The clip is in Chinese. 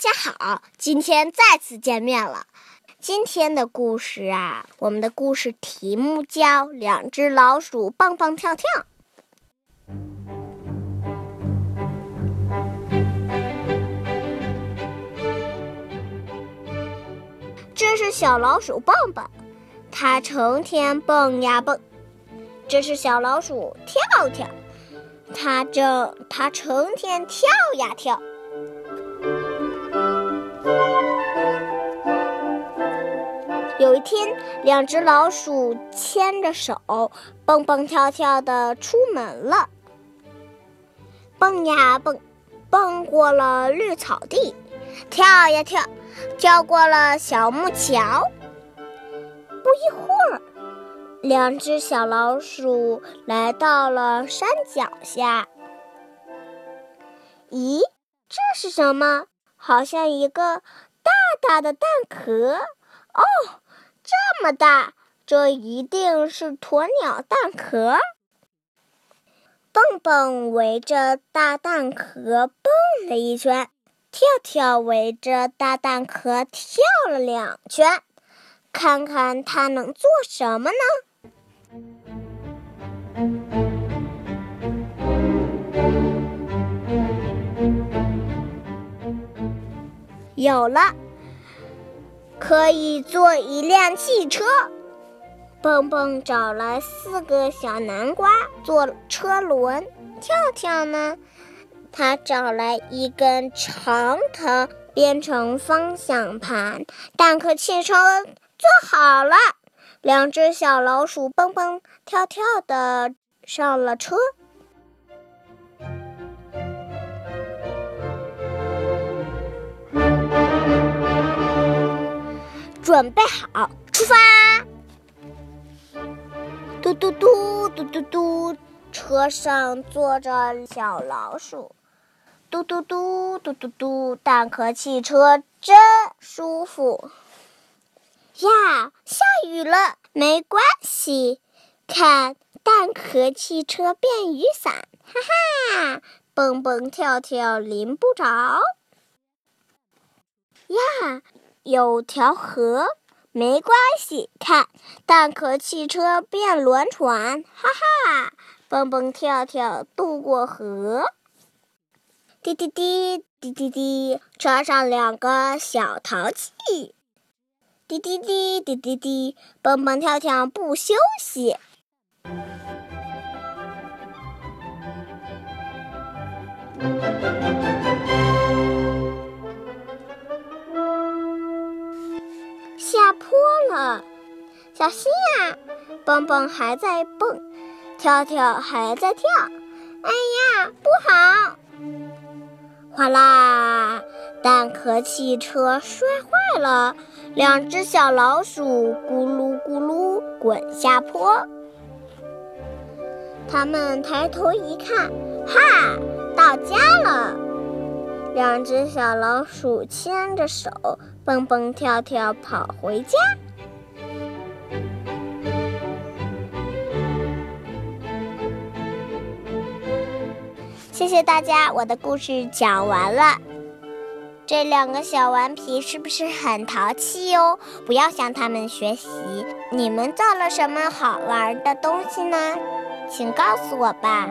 家好，今天再次见面了。今天的故事啊，我们的故事题目叫《两只老鼠蹦蹦跳跳》。这是小老鼠蹦蹦，它成天蹦呀蹦。这是小老鼠跳跳，它正它成天跳呀跳。天，两只老鼠牵着手，蹦蹦跳跳的出门了。蹦呀蹦，蹦过了绿草地，跳呀跳，跳过了小木桥。不一会儿，两只小老鼠来到了山脚下。咦，这是什么？好像一个大大的蛋壳哦。这么大，这一定是鸵鸟蛋壳。蹦蹦围着大蛋壳蹦了一圈，跳跳围着大蛋壳跳了两圈，看看它能做什么呢？有了。可以做一辆汽车。蹦蹦找来四个小南瓜做车轮，跳跳呢，他找来一根长藤编成方向盘。蛋壳汽车做好了，两只小老鼠蹦蹦跳跳的上了车。准备好，出发！嘟嘟嘟嘟嘟嘟，车上坐着小老鼠。嘟嘟嘟嘟嘟嘟，蛋壳汽车真舒服。呀，下雨了，没关系，看蛋壳汽车变雨伞，哈哈，蹦蹦跳跳淋不着。呀。有条河，没关系。看，蛋壳汽车变轮船，哈哈，蹦蹦跳跳渡过河。滴滴滴，滴滴滴，车上两个小淘气。滴滴滴，滴滴滴，蹦蹦跳跳不休息。了，小心呀！蹦蹦还在蹦，跳跳还在跳。哎呀，不好！哗啦，蛋壳汽车摔坏了，两只小老鼠咕噜咕噜滚下坡。他们抬头一看，哈，到家了！两只小老鼠牵着手。蹦蹦跳跳跑回家。谢谢大家，我的故事讲完了。这两个小顽皮是不是很淘气哟？不要向他们学习。你们造了什么好玩的东西呢？请告诉我吧。